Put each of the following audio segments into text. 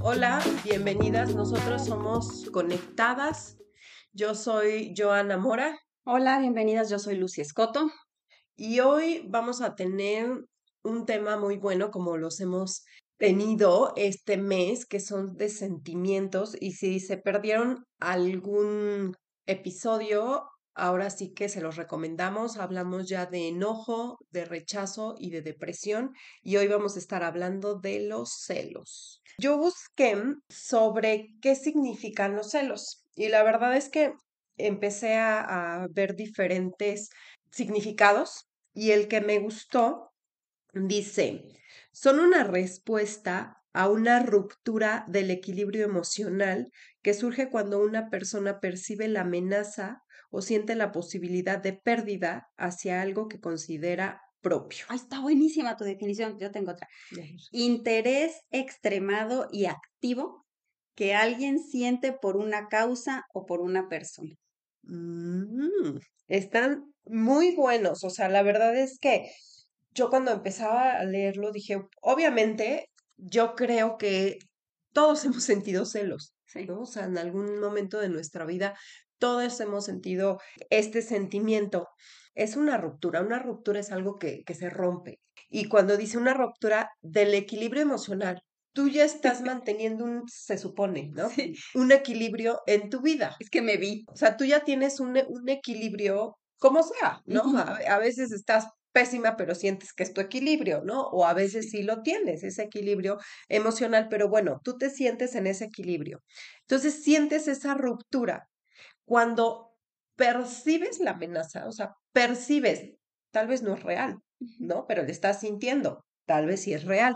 Hola, bienvenidas. Nosotros somos Conectadas. Yo soy Joana Mora. Hola, bienvenidas. Yo soy Lucy Escoto. Y hoy vamos a tener un tema muy bueno, como los hemos tenido este mes, que son de sentimientos. Y si se perdieron algún episodio, ahora sí que se los recomendamos. Hablamos ya de enojo, de rechazo y de depresión. Y hoy vamos a estar hablando de los celos. Yo busqué sobre qué significan los celos. Y la verdad es que empecé a, a ver diferentes significados y el que me gustó dice, son una respuesta a una ruptura del equilibrio emocional que surge cuando una persona percibe la amenaza o siente la posibilidad de pérdida hacia algo que considera propio. Ah, está buenísima tu definición. Yo tengo otra. Interés extremado y activo que alguien siente por una causa o por una persona. Mm, están muy buenos. O sea, la verdad es que yo cuando empezaba a leerlo dije, obviamente, yo creo que todos hemos sentido celos, ¿no? O sea, en algún momento de nuestra vida, todos hemos sentido este sentimiento. Es una ruptura, una ruptura es algo que, que se rompe. Y cuando dice una ruptura del equilibrio emocional, tú ya estás manteniendo un, se supone, ¿no? Un equilibrio en tu vida. Es que me vi. O sea, tú ya tienes un, un equilibrio como sea, ¿no? a, a, veces estás pésima, pero sientes que es tu equilibrio, ¿no? O a veces sí lo tienes, ese equilibrio emocional, pero bueno, tú te sientes en ese equilibrio. Entonces sientes esa ruptura. Cuando percibes la amenaza, o sea, percibes, tal vez no es real, ¿no? Pero le estás sintiendo, tal vez sí es real.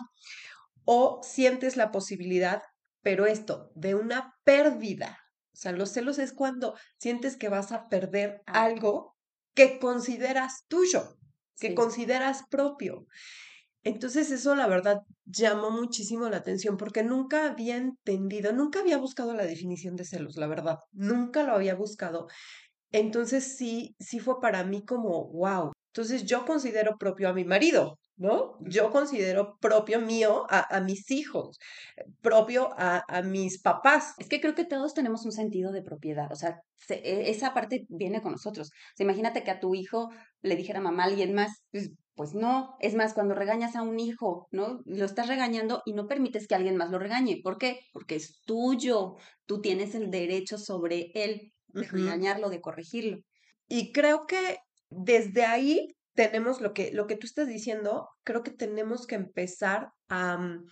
O sientes la posibilidad, pero esto, de una pérdida. O sea, los celos es cuando sientes que vas a perder algo que consideras tuyo, que sí. consideras propio. Entonces eso la verdad llamó muchísimo la atención porque nunca había entendido, nunca había buscado la definición de celos, la verdad, nunca lo había buscado. Entonces sí, sí fue para mí como, wow. Entonces yo considero propio a mi marido, ¿no? Yo considero propio mío a, a mis hijos, propio a, a, mis papás. Es que creo que todos tenemos un sentido de propiedad, o sea, se, e, esa parte viene con nosotros. O sea, imagínate que a tu hijo le dijera mamá alguien más, pues, pues no, es más, cuando regañas a un hijo, ¿no? Lo estás regañando y no permites que alguien más lo regañe. ¿Por qué? Porque es tuyo, tú tienes el derecho sobre él de uh -huh. regañarlo, de corregirlo. Y creo que desde ahí tenemos lo que, lo que tú estás diciendo, creo que tenemos que empezar a um,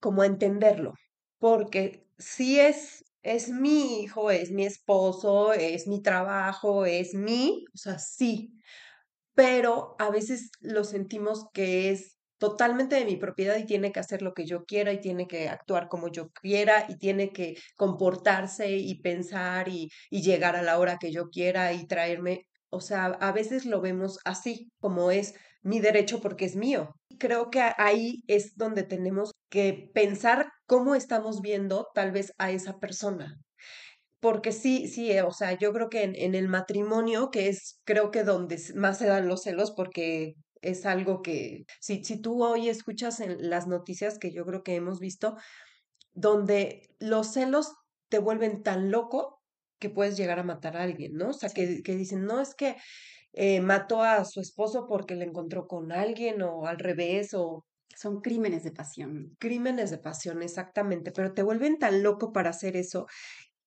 como a entenderlo, porque si es, es mi hijo, es mi esposo, es mi trabajo, es mi, o sea, sí, pero a veces lo sentimos que es totalmente de mi propiedad y tiene que hacer lo que yo quiera y tiene que actuar como yo quiera y tiene que comportarse y pensar y, y llegar a la hora que yo quiera y traerme o sea, a veces lo vemos así, como es mi derecho porque es mío. Creo que ahí es donde tenemos que pensar cómo estamos viendo tal vez a esa persona. Porque sí, sí, o sea, yo creo que en, en el matrimonio, que es creo que donde más se dan los celos, porque es algo que, si, si tú hoy escuchas en las noticias que yo creo que hemos visto, donde los celos te vuelven tan loco que puedes llegar a matar a alguien, ¿no? O sea, que, que dicen, no, es que eh, mató a su esposo porque le encontró con alguien o al revés o... Son crímenes de pasión. Crímenes de pasión, exactamente, pero te vuelven tan loco para hacer eso.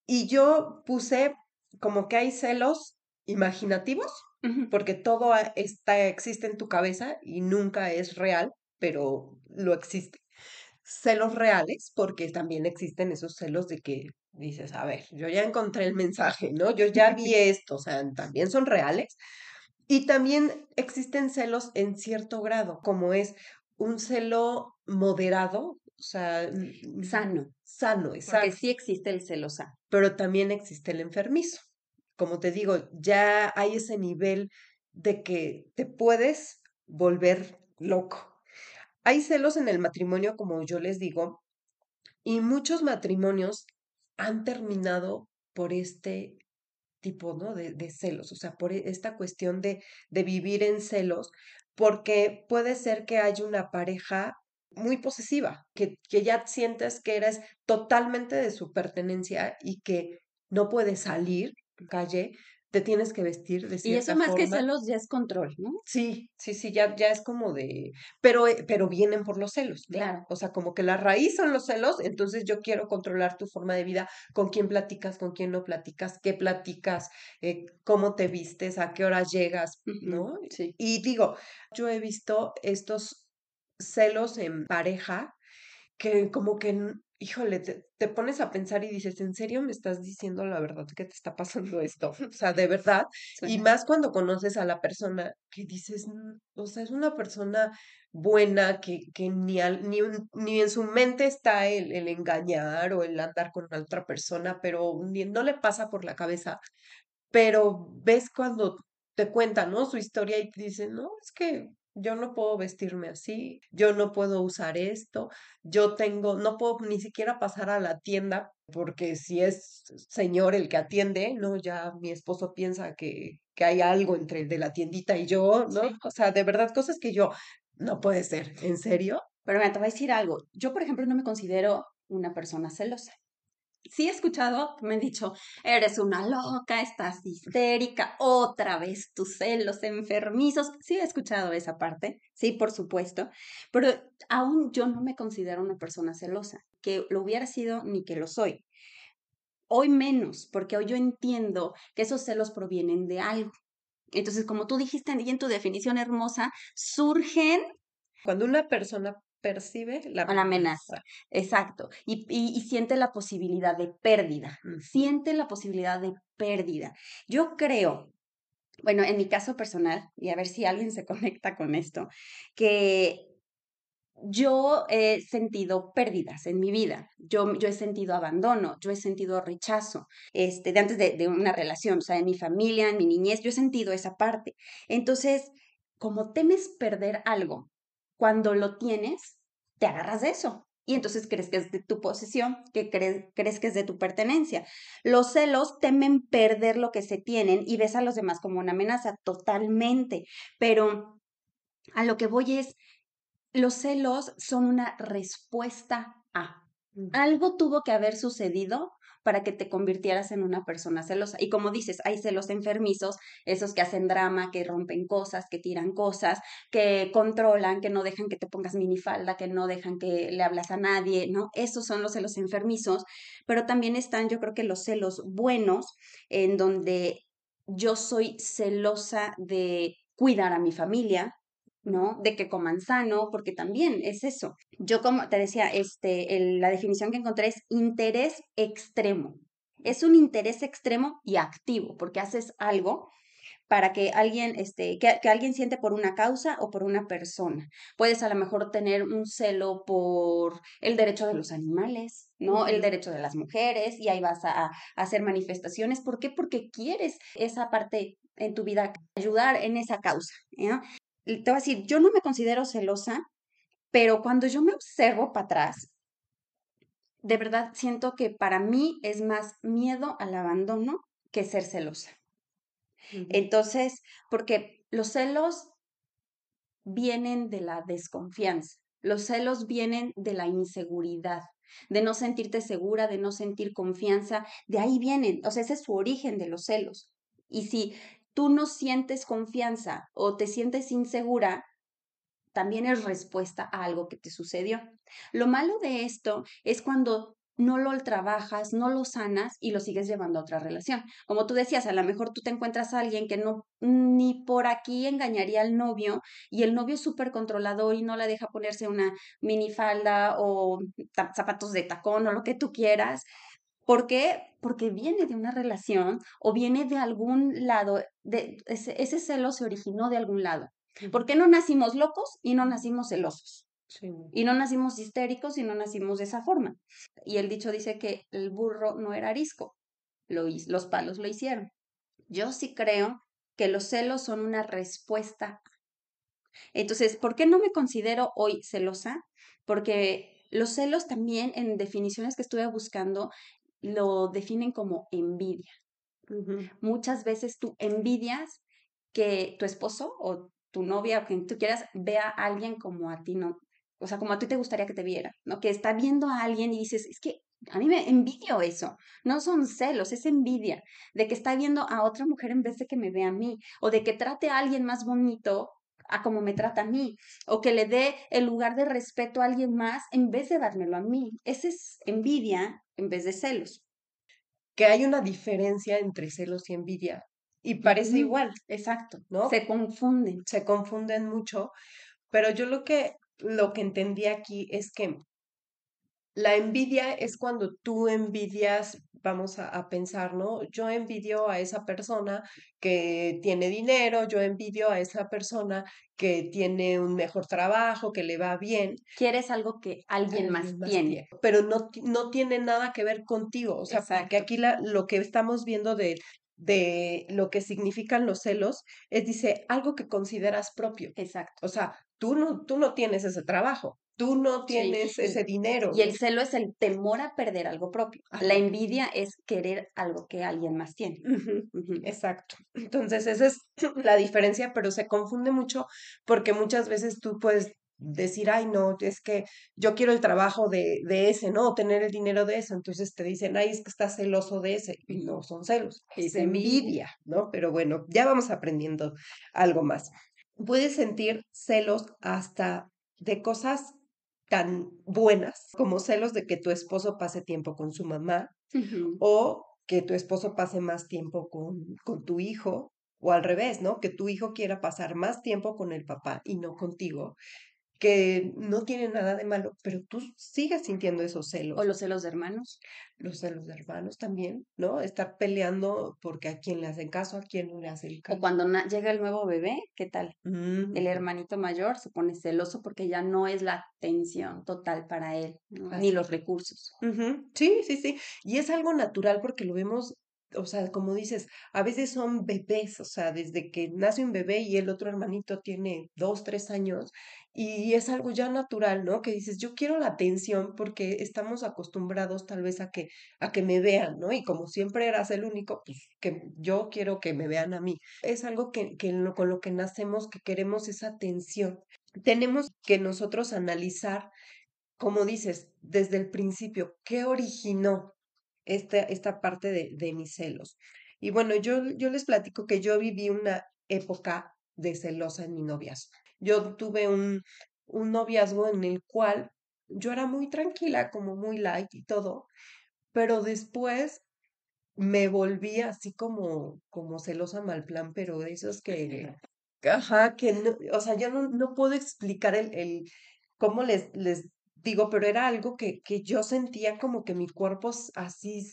Y yo puse como que hay celos imaginativos, uh -huh. porque todo está, existe en tu cabeza y nunca es real, pero lo existe. Celos reales, porque también existen esos celos de que dices, a ver, yo ya encontré el mensaje, ¿no? Yo ya vi esto, o sea, también son reales. Y también existen celos en cierto grado, como es un celo moderado, o sea, sano. Sano, exacto. Porque sí existe el celo sano. Pero también existe el enfermizo. Como te digo, ya hay ese nivel de que te puedes volver loco. Hay celos en el matrimonio, como yo les digo, y muchos matrimonios han terminado por este tipo, ¿no? De, de celos, o sea, por e, esta cuestión de, de vivir en celos, porque puede ser que haya una pareja muy posesiva, que, que ya sientes que eres totalmente de su pertenencia y que no puedes salir calle te tienes que vestir de Y eso cierta más que celos ya es control, ¿no? Sí, sí, sí, ya, ya es como de, pero, eh, pero vienen por los celos, ¿no? Claro. O sea, como que la raíz son los celos, entonces yo quiero controlar tu forma de vida, con quién platicas, con quién no platicas, qué platicas, eh, cómo te vistes, a qué hora llegas, ¿no? Sí. Y digo, yo he visto estos celos en pareja que como que, híjole, te, te pones a pensar y dices, ¿en serio me estás diciendo la verdad que te está pasando esto? O sea, de verdad. Y más cuando conoces a la persona que dices, "Mm, o sea, es una persona buena que, que ni, al- ni, ni en su mente está el, el engañar o el andar con otra persona, pero ni, no le pasa por la cabeza. Pero ves cuando te cuentan, ¿no? Su historia y te dicen, no, es que yo no puedo vestirme así, yo no puedo usar esto, yo tengo, no puedo ni siquiera pasar a la tienda porque si es señor el que atiende, no, ya mi esposo piensa que, que hay algo entre el de la tiendita y yo, ¿no? Sí. O sea, de verdad, cosas que yo, no puede ser, ¿en serio? Pero mira, te voy a decir algo. Yo, por ejemplo, no me considero una persona celosa. Sí he escuchado, me han dicho, eres una loca, estás histérica, otra vez tus celos enfermizos. Sí he escuchado esa parte, sí, por supuesto, pero aún yo no me considero una persona celosa, que lo hubiera sido ni que lo soy. Hoy menos, porque hoy yo entiendo que esos celos provienen de algo. Entonces, como tú dijiste en tu definición hermosa, surgen Cuando una persona percibe la amenaza. Exacto. Y, y- y siente la posibilidad de pérdida. Siente la posibilidad de pérdida. Yo creo, bueno, en mi caso personal, y a ver si alguien se conecta con esto, que yo he sentido pérdidas en mi vida. Yo, yo he sentido abandono, yo he sentido rechazo, este, de antes de, de una relación, o sea, en mi familia, en mi niñez, yo he sentido esa parte. Entonces, como temes perder algo, cuando lo tienes, te agarras de eso. Y entonces crees que es de tu posesión, que crees, crees que es de tu pertenencia. Los celos temen perder lo que se tienen y ves a los demás como una amenaza, totalmente. Pero a lo que voy es, los celos son una respuesta a. Ujú. Algo tuvo que haber sucedido para que te convirtieras en una persona celosa. Y como dices, hay celos enfermizos, esos que hacen drama, que rompen cosas, que tiran cosas, que controlan, que no dejan que te pongas minifalda, que no dejan que le hablas a nadie, ¿no? Esos son los celos enfermizos, pero también están, yo creo que los celos buenos, en donde yo soy celosa de cuidar a mi familia, ¿no? De que coman sano, porque también es eso. Yo como te decía, este, el- la definición que encontré es interés extremo. Es un interés extremo y activo, porque haces algo para que alguien, este, que, que alguien siente por una causa o por una persona. Puedes a lo mejor tener un celo por el derecho de los animales, ¿no? El derecho de las mujeres, y ahí vas a, a hacer manifestaciones. ¿Por qué? Porque quieres esa parte en tu vida, ayudar en esa causa. Te voy a decir, yo no me considero celosa, pero cuando yo me observo para atrás, de verdad siento que para mí es más miedo al abandono que ser celosa. Entonces, porque los celos vienen de la desconfianza, los celos vienen de la inseguridad, de no sentirte segura, de no sentir confianza, de ahí vienen, o sea, ese es su origen de los celos. Y si tú no sientes confianza o te sientes insegura, también es respuesta a algo que te sucedió. Lo malo de esto es cuando no lo trabajas, no lo sanas y lo sigues llevando a otra relación. Como tú decías, a lo mejor tú te encuentras a alguien que no ni por aquí engañaría al novio y el novio es súper controlador y no la deja ponerse una minifalda o zapatos de tacón o lo que tú quieras. ¿Por qué? Porque viene de una relación o viene de algún lado, de, ese, ese celo se originó de algún lado. ¿Por qué no nacimos locos y no nacimos celosos? Sí. Y no nacimos histéricos y no nacimos de esa forma. Y el dicho dice que el burro no era arisco, lo, los palos lo hicieron. Yo sí creo que los celos son una respuesta. Entonces, ¿por qué no me considero hoy celosa? Porque los celos también, en definiciones que estuve buscando, lo definen como envidia. Muchas veces tú envidias que tu esposo o tu novia o quien tú quieras vea a alguien como a ti no, o sea, como a ti te gustaría que te viera, ¿no? Que está viendo a alguien y dices, es que a mí me envidio eso, no son celos, es envidia de que está viendo a otra mujer en vez de que me vea a mí, o de que trate a alguien más bonito a como me trata a mí, o que le dé el lugar de respeto a alguien más en vez de dármelo a mí. Esa es envidia en vez de celos. Que hay una diferencia entre celos y envidia. Y parece igual. Exacto. ¿No? Se confunden. Se confunden mucho. Pero yo lo que, lo que entendí aquí es que la envidia es cuando tú envidias, vamos a, pensar, ¿no? Yo envidio a esa persona que tiene dinero, yo envidio a esa persona que tiene un mejor trabajo, que le va bien. Quieres algo que alguien, más, tiene. Pero no, no tiene nada que ver contigo. O sea, porque aquí la, lo que estamos viendo de de lo que significan los celos, es dice algo que consideras propio. Exacto. O sea, tú no, tú no tienes ese trabajo, tú no tienes ese dinero. Y el celo es el temor a perder algo propio. La envidia es querer algo que alguien más tiene. Exacto. Entonces, esa es la diferencia, pero se confunde mucho porque muchas veces tú puedes decir, ay, no, es que yo quiero el trabajo de, de ese, ¿no? tener el dinero de eso. Entonces te dicen, ay, es que estás celoso de ese. Y no son celos, es envidia, ¿no? Pero bueno, ya vamos aprendiendo algo más. Puedes sentir celos hasta de cosas tan buenas como celos de que tu esposo pase tiempo con su mamá o que tu esposo pase más tiempo con, con tu hijo o al revés, ¿no? Que tu hijo quiera pasar más tiempo con el papá y no contigo que no tiene nada de malo, pero tú sigues sintiendo esos celos. O los celos de hermanos. Los celos de hermanos también, ¿no? Estar peleando porque a quién le hacen caso, a quién no le hace el caso. O cuando llega el nuevo bebé, ¿qué tal? Mm, el hermanito mayor se pone celoso porque ya no es la atención total para él, ni los recursos. Sí, sí, sí. Y es algo natural porque lo vemos o sea, como dices, a veces son bebés, o sea, desde que nace un bebé y el otro hermanito tiene dos, tres años, y es algo ya natural, ¿no? Que dices, yo quiero la atención porque estamos acostumbrados tal vez a que, a que me vean, ¿no? Y como siempre eras el único, pues que yo quiero que me vean a mí. Es algo que, que con lo que nacemos, que queremos esa atención. Tenemos que nosotros analizar, como dices, desde el principio, ¿qué originó esta, esta parte de, de mis celos. Y bueno, yo, yo les platico que yo viví una época de celosa en mi noviazgo. Yo tuve un, un noviazgo en el cual yo era muy tranquila, como muy light y todo, pero después me volví así como, como celosa mal plan, pero de esos que, ajá, que no, o sea, yo no, no puedo explicar el, el cómo les, les digo, pero era algo que, que yo sentía como que mi cuerpo así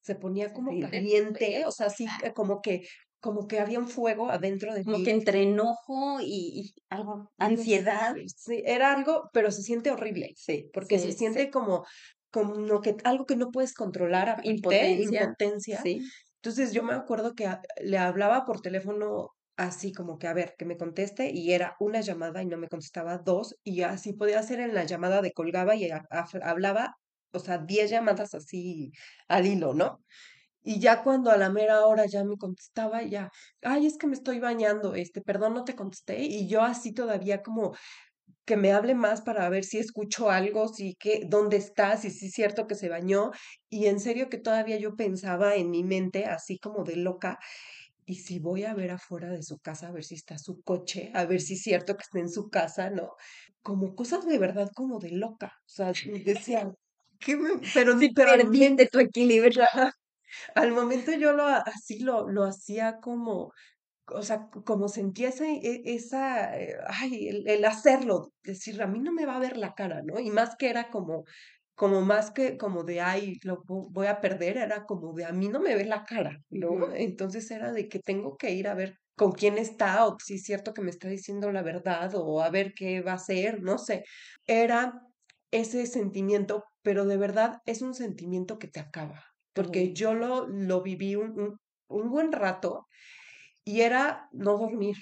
se ponía como caliente, o sea, así como que como que había un fuego adentro de como que entre enojo y, algo, ansiedad. Sí, era algo, pero se siente horrible. Sí. Porque se siente como, como que, algo que no puedes controlar. Impotencia. impotencia. Sí. Entonces yo me acuerdo que le hablaba por teléfono así como que, a ver, que me conteste y era una llamada y no me contestaba dos y así podía hacer en la llamada de colgaba y hablaba, o sea, diez llamadas así al hilo, ¿no? Y ya cuando a la mera hora ya me contestaba, ya, ay, es que me estoy bañando, este, perdón, no te contesté. Y yo así todavía como que me hable más para ver si escucho algo, si que, dónde está, si sí es cierto que se bañó. Y en serio que todavía yo pensaba en mi mente, así como de loca, y si voy a ver afuera de su casa, a ver si está su coche, a ver si es cierto que está en su casa, ¿no? Como cosas de verdad como de loca. O sea, decía, ¿qué me... pero ni pero de tu equilibrio. Al momento yo lo así lo, lo hacía como, o sea, como sentía esa, e, esa eh, ay, el, el hacerlo, decir, a mí no me va a ver la cara, ¿no? Y más que era como, como más que como de, ay, lo voy a perder, era como de, a mí no me ve la cara, ¿no? Entonces era de que tengo que ir a ver con quién está o si es cierto que me está diciendo la verdad o a ver qué va a hacer, no sé. Era ese sentimiento, pero de verdad es un sentimiento que te acaba, porque yo lo, lo viví un, un buen rato y era no dormir,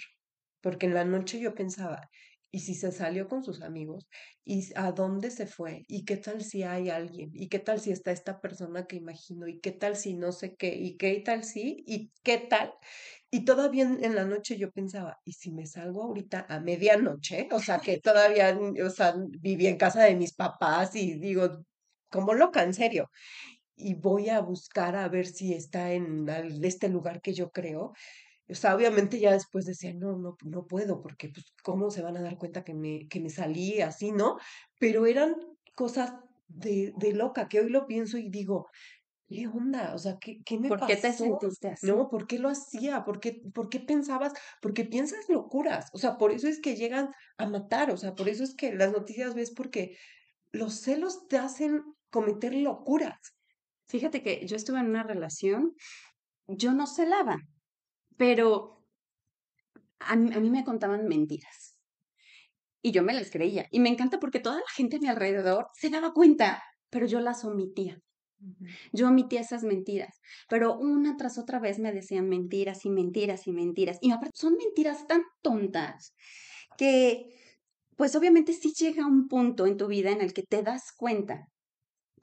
porque en la noche yo pensaba, y si se salió con sus amigos y a dónde se fue y qué tal si hay alguien y qué tal si está esta persona que imagino y qué tal si no sé qué y qué tal si y qué tal. Y todavía en, la noche yo pensaba, ¿y si me salgo ahorita a medianoche? O sea, que todavía, o sea, viví en casa de mis papás y digo, como loca, en serio. Y voy a buscar a ver si está en este lugar que yo creo. O sea, obviamente ya después decía, no, no, no puedo, porque pues, ¿cómo se van a dar cuenta que me, que me salí así, no? Pero eran cosas de, de loca, que hoy lo pienso y digo, ¿qué onda? O sea, ¿qué, qué me pasó? ¿Por qué te sentiste así? No, ¿por qué lo hacía? ¿Por qué, ¿Por qué pensabas? Porque piensas locuras. O sea, por eso es que llegan a matar. O sea, por eso es que las noticias ves porque los celos te hacen cometer locuras. Fíjate que yo estuve en una relación, yo no celaba, pero a mí, me contaban mentiras. Y yo me las creía. Y me encanta porque toda la gente a mi alrededor se daba cuenta, pero yo las omitía. Yo omitía esas mentiras, pero una tras otra vez me decían mentiras y mentiras y mentiras. Y aparte son mentiras tan tontas que, pues obviamente sí llega un punto en tu vida en el que te das cuenta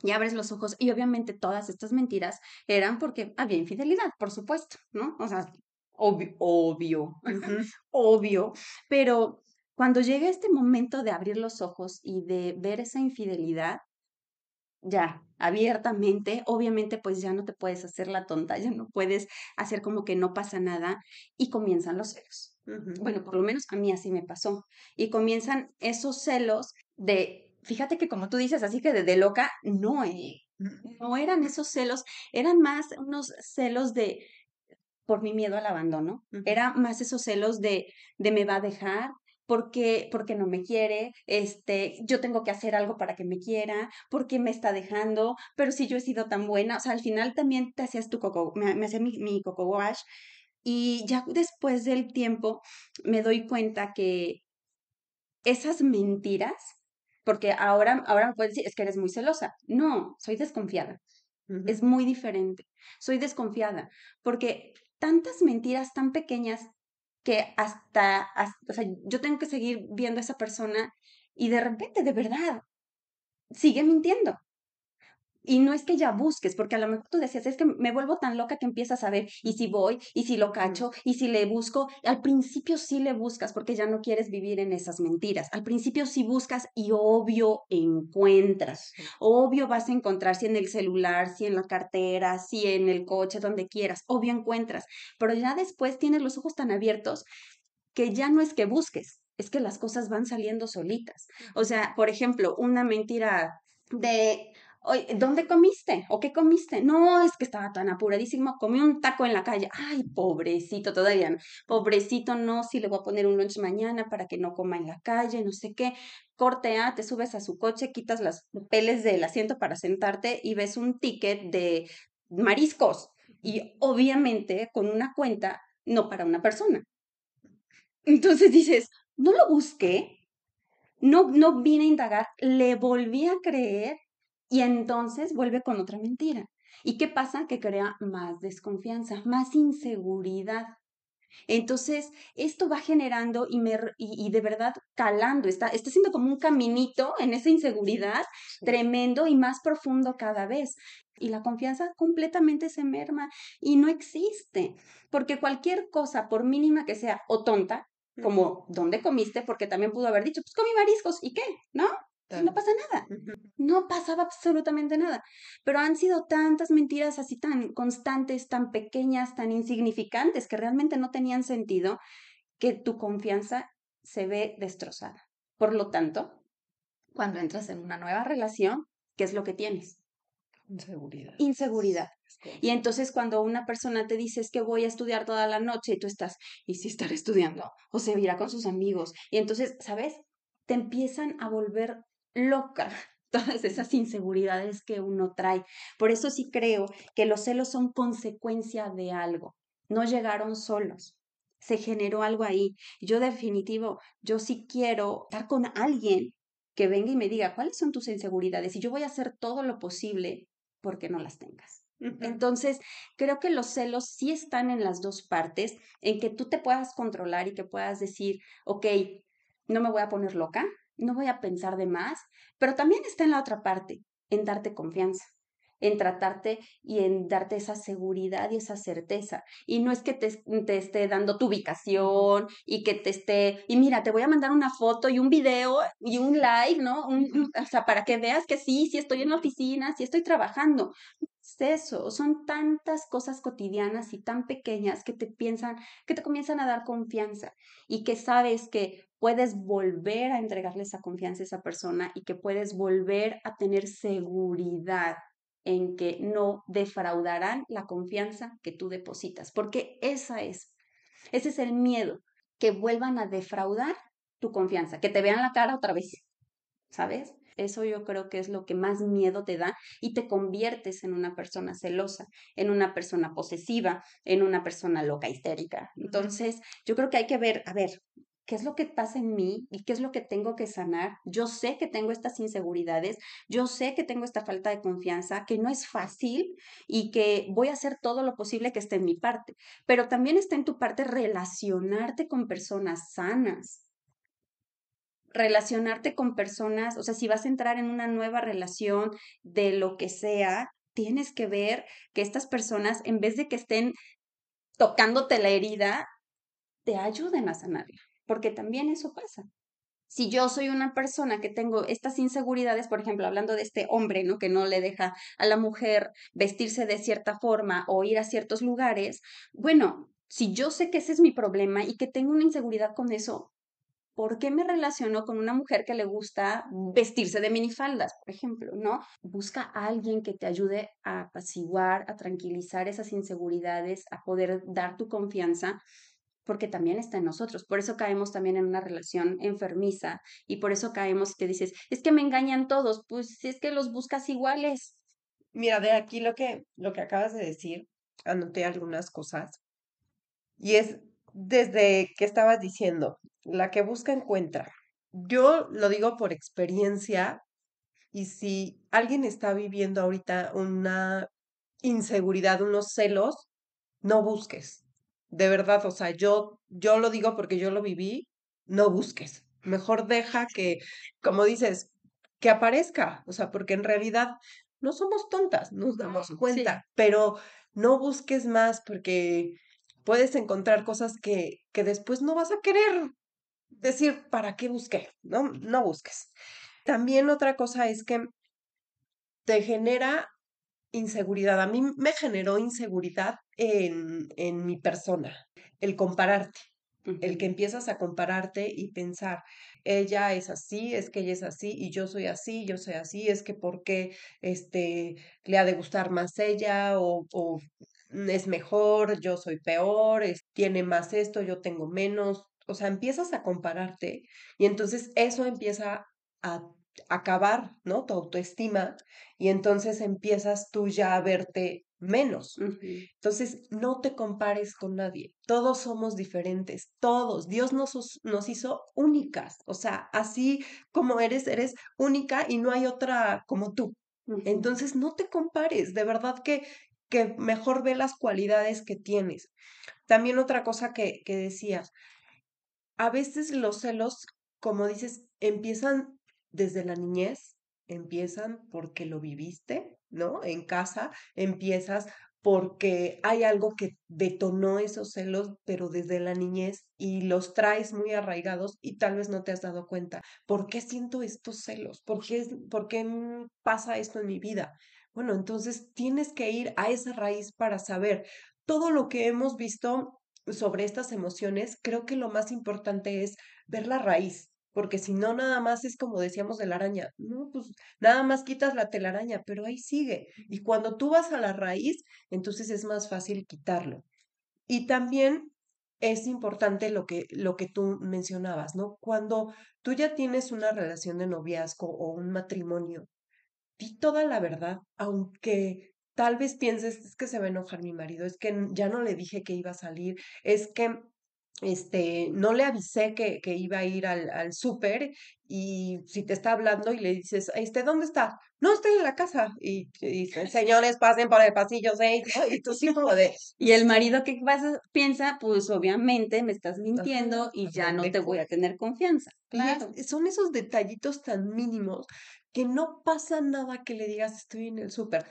y abres los ojos y obviamente todas estas mentiras eran porque había infidelidad, por supuesto, ¿no? O sea, obvio, obvio, obvio, pero cuando llega este momento de abrir los ojos y de ver esa infidelidad, ya, abiertamente, obviamente pues ya no te puedes hacer la tonta, ya no puedes hacer como que no pasa nada y comienzan los celos. Bueno, por lo menos a mí así me pasó. Y comienzan esos celos de, fíjate que como tú dices, así que de, loca, no, eh, no eran esos celos, eran más unos celos de por mi miedo al abandono, era más esos celos de, de me va a dejar, porque, porque no me quiere, este, yo tengo que hacer algo para que me quiera, porque me está dejando, pero si yo he sido tan buena, o sea, al final también te hacías tu coco, me, me hacía mi, mi coco wash y ya después del tiempo me doy cuenta que esas mentiras, porque ahora, ahora me puedes decir, es que eres muy celosa. No, soy desconfiada. Es muy diferente. Soy desconfiada porque tantas mentiras tan pequeñas que hasta, o sea, yo tengo que seguir viendo a esa persona y de repente, de verdad, sigue mintiendo. Y no es que ya busques, porque a lo mejor tú decías, es que me vuelvo tan loca que empiezas a ver, y si voy, y si lo cacho, y si le busco. Al principio sí le buscas porque ya no quieres vivir en esas mentiras. Al principio sí buscas y obvio encuentras. Obvio vas a encontrar si en el celular, si en la cartera, si en el coche, donde quieras. Obvio encuentras. Pero ya después tienes los ojos tan abiertos que ya no es que busques, es que las cosas van saliendo solitas. O sea, por ejemplo, una mentira de Oye, ¿dónde comiste? ¿O qué comiste? No, es que estaba tan apuradísimo, comí un taco en la calle. Ay, pobrecito, todavía no. Pobrecito, no, si le voy a poner un lunch mañana para que no coma en la calle, no sé qué. Corte A, te subes a su coche, quitas las peles del asiento para sentarte y ves un ticket de mariscos. Y obviamente con una cuenta, no para una persona. Entonces dices, no lo busqué, no, no vine a indagar, le volví a creer y entonces vuelve con otra mentira. ¿Y qué pasa? Que crea más desconfianza, más inseguridad. Entonces, esto va generando y, me, y, de verdad calando, está, está siendo como un caminito en esa inseguridad tremendo y más profundo cada vez. Y la confianza completamente se merma y no existe, porque cualquier cosa, por mínima que sea, o tonta, como ¿dónde comiste? Porque también pudo haber dicho, pues comí mariscos, ¿y qué? ¿No? No pasa nada. No pasaba absolutamente nada. Pero han sido tantas mentiras así tan constantes, tan pequeñas, tan insignificantes, que realmente no tenían sentido, que tu confianza se ve destrozada. Por lo tanto, cuando entras en una nueva relación, ¿qué es lo que tienes? Inseguridad. Inseguridad. Y entonces cuando una persona te dice es que voy a estudiar toda la noche y tú estás, ¿y si estará estudiando? O se irá con sus amigos. Y entonces, ¿sabes? Te empiezan a volver loca todas esas inseguridades que uno trae. Por eso sí creo que los celos son consecuencia de algo. No llegaron solos. Se generó algo ahí. Yo definitivo, yo sí quiero estar con alguien que venga y me diga cuáles son tus inseguridades y yo voy a hacer todo lo posible porque no las tengas. Entonces, creo que los celos sí están en las dos partes, en que tú te puedas controlar y que puedas decir, ok, no me voy a poner loca, no voy a pensar de más, pero también está en la otra parte, en darte confianza en tratarte y en darte esa seguridad y esa certeza. Y no es que te, te, esté dando tu ubicación y que te esté, y mira, te voy a mandar una foto y un video y un live, ¿no? o sea, para que veas que sí, sí estoy en la oficina, sí estoy trabajando. Es eso, son tantas cosas cotidianas y tan pequeñas que te piensan, que te comienzan a dar confianza y que sabes que puedes volver a entregarle esa confianza a esa persona y que puedes volver a tener seguridad en que no defraudarán la confianza que tú depositas, porque esa es, ese es el miedo, que vuelvan a defraudar tu confianza, que te vean la cara otra vez, ¿sabes? Eso yo creo que es lo que más miedo te da y te conviertes en una persona celosa, en una persona posesiva, en una persona loca, histérica. Entonces, yo creo que hay que ver, a ver, qué es lo que pasa en mí y qué es lo que tengo que sanar. Yo sé que tengo estas inseguridades, yo sé que tengo esta falta de confianza, que no es fácil y que voy a hacer todo lo posible que esté en mi parte, pero también está en tu parte relacionarte con personas sanas. Relacionarte con personas, o sea, si vas a entrar en una nueva relación de lo que sea, tienes que ver que estas personas, en vez de que estén tocándote la herida, te ayuden a sanarla porque también eso pasa. Si yo soy una persona que tengo estas inseguridades, por ejemplo, hablando de este hombre, ¿no? Que no le deja a la mujer vestirse de cierta forma o ir a ciertos lugares, bueno, si yo sé que ese es mi problema y que tengo una inseguridad con eso, ¿por qué me relaciono con una mujer que le gusta vestirse de minifaldas, por ejemplo, ¿no? Busca a alguien que te ayude a apaciguar, a tranquilizar esas inseguridades, a poder dar tu confianza porque también está en nosotros. Por eso caemos también en una relación enfermiza y por eso caemos te dices, es que me engañan todos, pues es que los buscas iguales. Mira, de aquí lo que, lo que acabas de decir, anoté algunas cosas y es desde que estabas diciendo, la que busca encuentra. Yo lo digo por experiencia y si alguien está viviendo ahorita una inseguridad, unos celos, no busques de verdad, o sea, yo, yo lo digo porque yo lo viví, no busques. Mejor deja que, como dices, que aparezca, o sea, porque en realidad no somos tontas, nos damos cuenta, pero no busques más porque puedes encontrar cosas que, que después no vas a querer decir, ¿para qué busqué? No, no busques. También otra cosa es que te genera inseguridad. A mí me generó inseguridad en, en mi persona, el compararte. El que empiezas a compararte y pensar, ella es así, es que ella es así, y yo soy así, yo soy así, es que por qué este, le ha de gustar más ella, o, o es mejor, yo soy peor, es, tiene más esto, yo tengo menos. O sea, empiezas a compararte y entonces eso empieza a acabar, ¿no? Tu autoestima y entonces empiezas tú ya a verte menos. Entonces, no te compares con nadie. Todos somos diferentes, todos. Dios nos, nos hizo únicas. O sea, así como eres, eres única y no hay otra como tú. Entonces, no te compares. De verdad que, que mejor ve las cualidades que tienes. También otra cosa que, que decías, a veces los celos, como dices, empiezan desde la niñez empiezan porque lo viviste, ¿no? En casa empiezas porque hay algo que detonó esos celos, pero desde la niñez y los traes muy arraigados y tal vez no te has dado cuenta. ¿Por qué siento estos celos? ¿Por qué, ¿Por qué pasa esto en mi vida? Bueno, entonces tienes que ir a esa raíz para saber todo lo que hemos visto sobre estas emociones. Creo que lo más importante es ver la raíz, porque si no, nada más es como decíamos de la araña, no, pues nada más quitas la telaraña, pero ahí sigue. Y cuando tú vas a la raíz, entonces es más fácil quitarlo. Y también es importante lo que, lo que tú mencionabas, ¿no? Cuando tú ya tienes una relación de noviazgo o un matrimonio, di toda la verdad, aunque tal vez pienses, es que se va a enojar mi marido, es que ya no le dije que iba a salir, es que este, no le avisé que, que iba a ir al, al súper y si te está hablando y le dices, este, ¿dónde está? No, estoy en la casa. Y, y señores, pasen por el pasillo 6, Y tú sí como de... Y el marido, ¿qué pasa? piensa? Pues obviamente me estás mintiendo y ya no te voy a tener confianza. Claro. son esos detallitos tan mínimos que no pasa nada que le digas, estoy en el súper.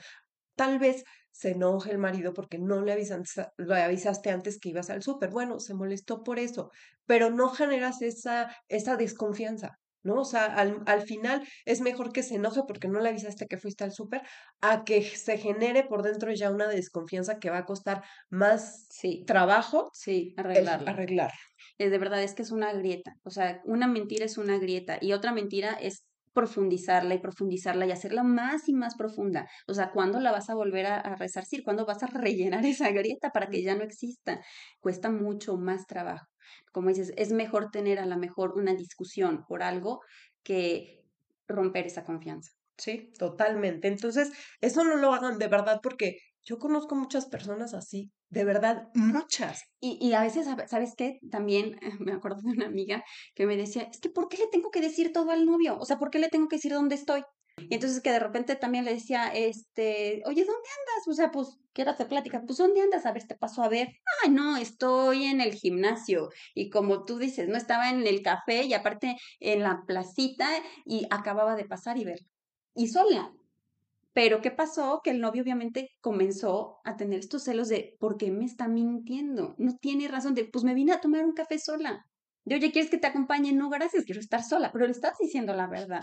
Tal vez se enoje el marido porque no le, avisaste, lo avisaste antes que ibas al súper. Bueno, se molestó por eso, pero no generas esa, esa desconfianza, ¿no? O sea, al, al final es mejor que se enoje porque no le avisaste que fuiste al súper a que se genere por dentro ya una desconfianza que va a costar más sí. trabajo sí, arreglarla. arreglar. Eh, de verdad es que es una grieta, o sea, una mentira es una grieta y otra mentira es profundizarla y profundizarla y hacerla más y más profunda. O sea, ¿cuándo la vas a volver a, resarcir? ¿Cuándo vas a rellenar esa grieta para que ya no exista? Cuesta mucho más trabajo. Como dices, es mejor tener a lo mejor una discusión por algo que romper esa confianza. Sí, totalmente. Entonces, eso no lo hagan de verdad porque yo conozco muchas personas así, de verdad, muchas. Y, y, a veces, ¿sabes qué? También me acuerdo de una amiga que me decía, es que ¿por qué le tengo que decir todo al novio? O sea, ¿por qué le tengo que decir dónde estoy? Y entonces que de repente también le decía, este, oye, ¿dónde andas? O sea, pues quiero hacer plática, pues ¿dónde andas? A ver, te paso a ver. Ay, no, estoy en el gimnasio. Y como tú dices, no estaba en el café y aparte en la placita y acababa de pasar y ver. Y sola, pero ¿qué pasó? Que el novio obviamente comenzó a tener estos celos de, ¿por qué me está mintiendo? No tiene razón de, pues me vine a tomar un café sola. De, oye, ¿quieres que te acompañe? No, gracias, quiero estar sola, pero le estás diciendo la verdad.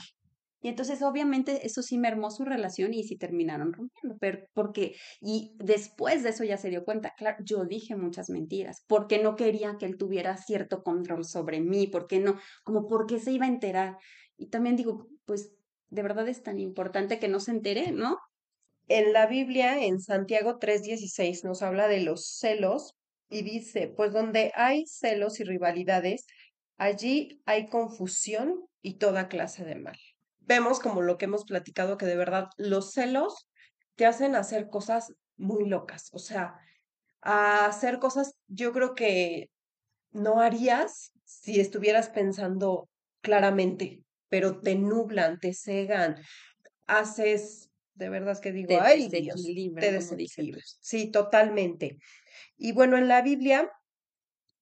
Y entonces, obviamente, eso sí mermó su relación y sí terminaron rompiendo, pero porque, y después de eso ya se dio cuenta, claro, yo dije muchas mentiras, porque no quería que él tuviera cierto control sobre mí, porque no, como porque se iba a enterar. Y también digo, pues de verdad es tan importante que no se entere, ¿no? En la Biblia, en Santiago 3:16, nos habla de los celos y dice, pues donde hay celos y rivalidades, allí hay confusión y toda clase de mal. Vemos como lo que hemos platicado, que de verdad los celos te hacen hacer cosas muy locas, o sea, hacer cosas yo creo que no harías si estuvieras pensando claramente, pero te nublan, te cegan, haces, de verdad es que digo, te ay Dios, te desequilibras. Sí, totalmente. Y bueno, en la Biblia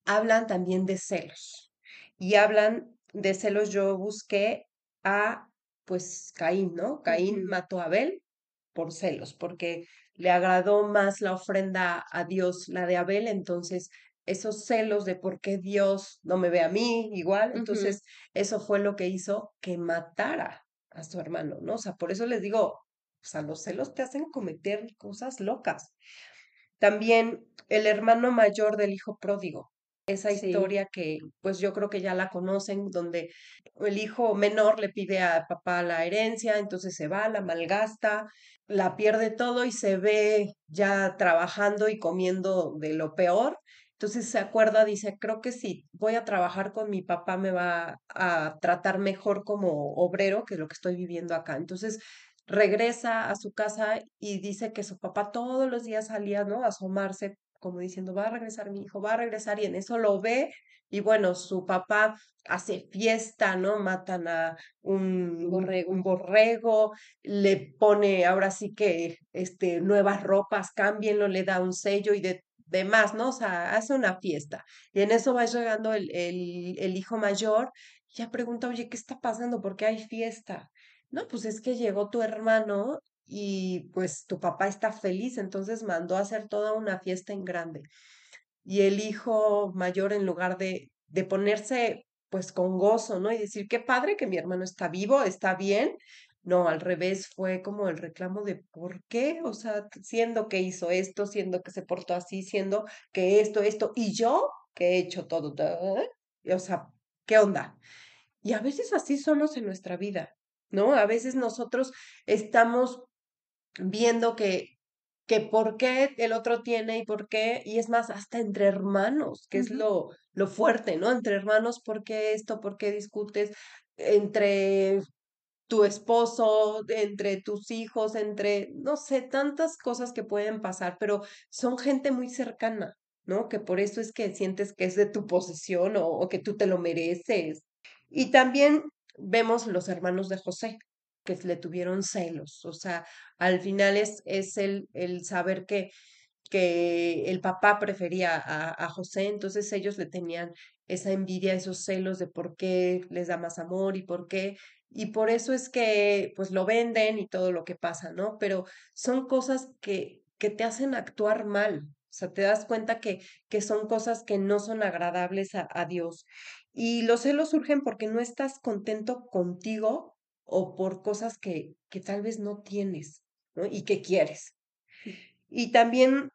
hablan también de celos y hablan de celos, yo busqué a, pues, Caín, ¿no? Caín mató a Abel por celos, porque le agradó más la ofrenda a Dios, la de Abel, entonces esos celos de por qué Dios no me ve a mí igual. Entonces, eso fue lo que hizo que matara a su hermano, ¿no? O sea, por eso les digo, o sea, los celos te hacen cometer cosas locas. También el hermano mayor del hijo pródigo, esa historia que pues yo creo que ya la conocen, donde el hijo menor le pide a papá la herencia, entonces se va, la malgasta, la pierde todo y se ve ya trabajando y comiendo de lo peor entonces se acuerda, dice, creo que si voy a trabajar con mi papá me va a tratar mejor como obrero que lo que estoy viviendo acá. Entonces regresa a su casa y dice que su papá todos los días salía, ¿no? A asomarse como diciendo, va a regresar mi hijo, va a regresar y en eso lo ve y bueno, su papá hace fiesta, ¿no? Matan a un borrego, un borrego le pone ahora sí que este, nuevas ropas, cámbienlo, le da un sello y de demás, ¿no? O sea, hace una fiesta. Y en eso va llegando el, el, hijo mayor, y ya pregunta, oye, ¿qué está pasando? ¿Por qué hay fiesta? No, pues es que llegó tu hermano y pues tu papá está feliz, entonces mandó a hacer toda una fiesta en grande. Y el hijo mayor, en lugar de, de ponerse pues con gozo, ¿no? Y decir, qué padre que mi hermano está vivo, está bien, no, al revés, fue como el reclamo de ¿por qué? O sea, siendo que hizo esto, siendo que se portó así, siendo que esto, esto, y yo que he hecho todo, o sea, ¿qué onda? Y a veces así somos en nuestra vida, ¿no? A veces nosotros estamos viendo que, que por qué el otro tiene y por qué, y es más, hasta entre hermanos, que es lo, lo fuerte, ¿no? Entre hermanos, ¿por qué esto? ¿Por qué discutes? Entre tu esposo, entre tus hijos, entre, no sé, tantas cosas que pueden pasar, pero son gente muy cercana, ¿no? Que por eso es que sientes que es de tu posesión o, que tú te lo mereces. Y también vemos los hermanos de José, que le tuvieron celos, o sea, al final es, es el, el saber que, que el papá prefería a, a José, entonces ellos le tenían esa envidia, esos celos de por qué les da más amor y por qué, y por eso es que pues lo venden y todo lo que pasa, ¿no? Pero son cosas que, que te hacen actuar mal, o sea, te das cuenta que, que son cosas que no son agradables a, a Dios. Y los celos surgen porque no estás contento contigo o por cosas que, que tal vez no tienes, ¿no? Y que quieres. Y también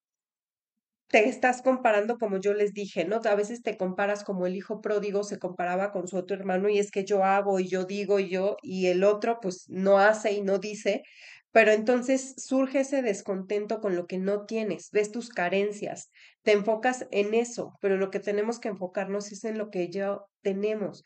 te estás comparando, como yo les dije, ¿no? A veces te comparas como el hijo pródigo se comparaba con su otro hermano y es que yo hago y yo digo y yo y el otro pues no hace y no dice, pero entonces surge ese descontento con lo que no tienes, ves tus carencias, te enfocas en eso, pero lo que tenemos que enfocarnos es en lo que ya tenemos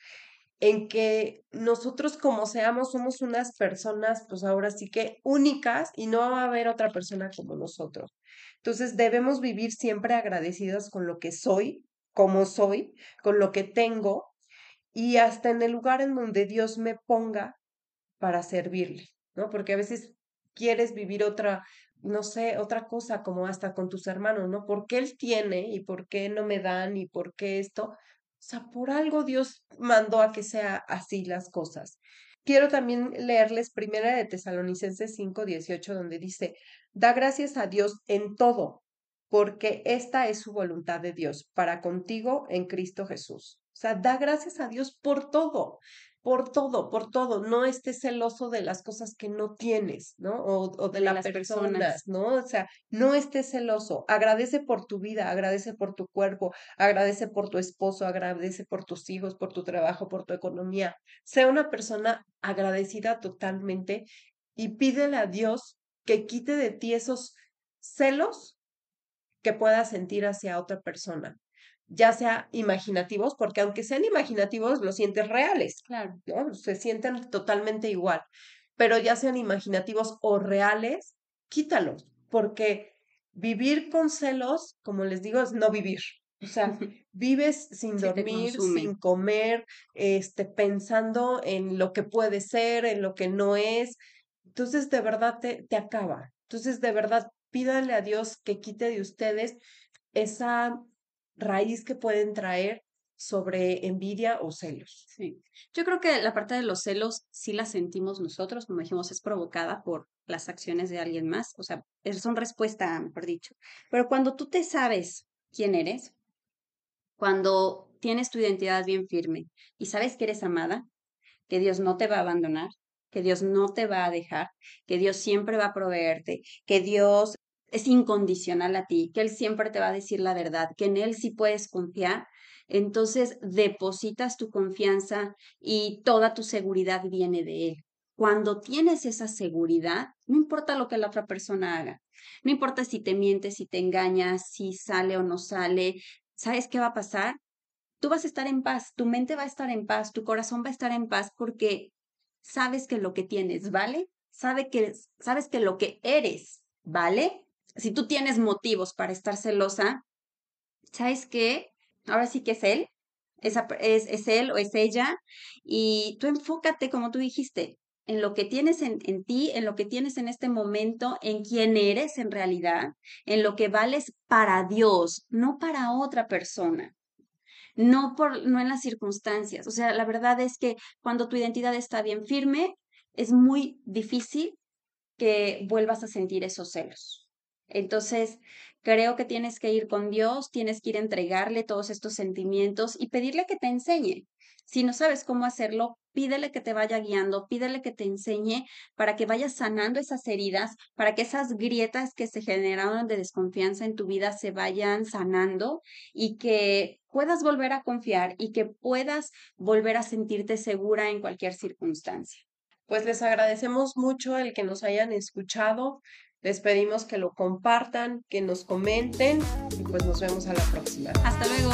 en que nosotros como seamos somos unas personas, pues ahora sí que únicas y no va a haber otra persona como nosotros. Entonces debemos vivir siempre agradecidos con lo que soy, como soy, con lo que tengo y hasta en el lugar en donde Dios me ponga para servirle, ¿no? Porque a veces quieres vivir otra, no sé, otra cosa como hasta con tus hermanos, ¿no? ¿Por qué él tiene y por qué no me dan y por qué esto? Sea, por algo Dios mandó a que sea así las cosas. Quiero también leerles primera de Tesalonicenses 5, 18, donde dice, da gracias a Dios en todo, porque esta es su voluntad de Dios para contigo en Cristo Jesús. O sea, da gracias a Dios por todo por todo, por todo. No estés celoso de las cosas que no tienes, ¿no? O, o de, las personas, ¿no? O sea, no estés celoso. Agradece por tu vida, agradece por tu cuerpo, agradece por tu esposo, agradece por tus hijos, por tu trabajo, por tu economía. Sea una persona agradecida totalmente y pídele a Dios que quite de ti esos celos que puedas sentir hacia otra persona ya sea imaginativos, porque aunque sean imaginativos, los sientes reales, claro. ¿no? Se sienten totalmente igual, pero ya sean imaginativos o reales, quítalos, porque vivir con celos, como les digo, es no vivir. O sea, vives sin dormir, sin comer, este, pensando en lo que puede ser, en lo que no es. Entonces, de verdad te, te acaba. Entonces, de verdad, pídanle a Dios que quite de ustedes esa raíz que pueden traer sobre envidia o celos. Sí, yo creo que la parte de los celos sí la sentimos nosotros, como dijimos, es provocada por las acciones de alguien más, o sea, son respuesta, mejor dicho. Pero cuando tú te sabes quién eres, cuando tienes tu identidad bien firme y sabes que eres amada, que Dios no te va a abandonar, que Dios no te va a dejar, que Dios siempre va a proveerte, que Dios es incondicional a ti, que Él siempre te va a decir la verdad, que en Él sí puedes confiar, entonces depositas tu confianza y toda tu seguridad viene de Él. Cuando tienes esa seguridad, no importa lo que la otra persona haga, no importa si te mientes, si te engañas, si sale o no sale, ¿sabes qué va a pasar? Tú vas a estar en paz, tu mente va a estar en paz, tu corazón va a estar en paz porque sabes que lo que tienes vale, sabe que, sabes que lo que eres vale si tú tienes motivos para estar celosa, ¿sabes qué? Ahora sí que es él, es, es, él o es ella, y tú enfócate, como tú dijiste, en lo que tienes en, en, ti, en lo que tienes en este momento, en quién eres en realidad, en lo que vales para Dios, no para otra persona, no, por, no en las circunstancias. O sea, la verdad es que cuando tu identidad está bien firme, es muy difícil que vuelvas a sentir esos celos. Entonces, creo que tienes que ir con Dios, tienes que ir a entregarle todos estos sentimientos y pedirle que te enseñe. Si no sabes cómo hacerlo, pídele que te vaya guiando, pídele que te enseñe para que vayas sanando esas heridas, para que esas grietas que se generaron de desconfianza en tu vida se vayan sanando y que puedas volver a confiar y que puedas volver a sentirte segura en cualquier circunstancia. Pues les agradecemos mucho el que nos hayan escuchado. Les pedimos que lo compartan, que nos comenten y pues nos vemos a la próxima. Hasta luego.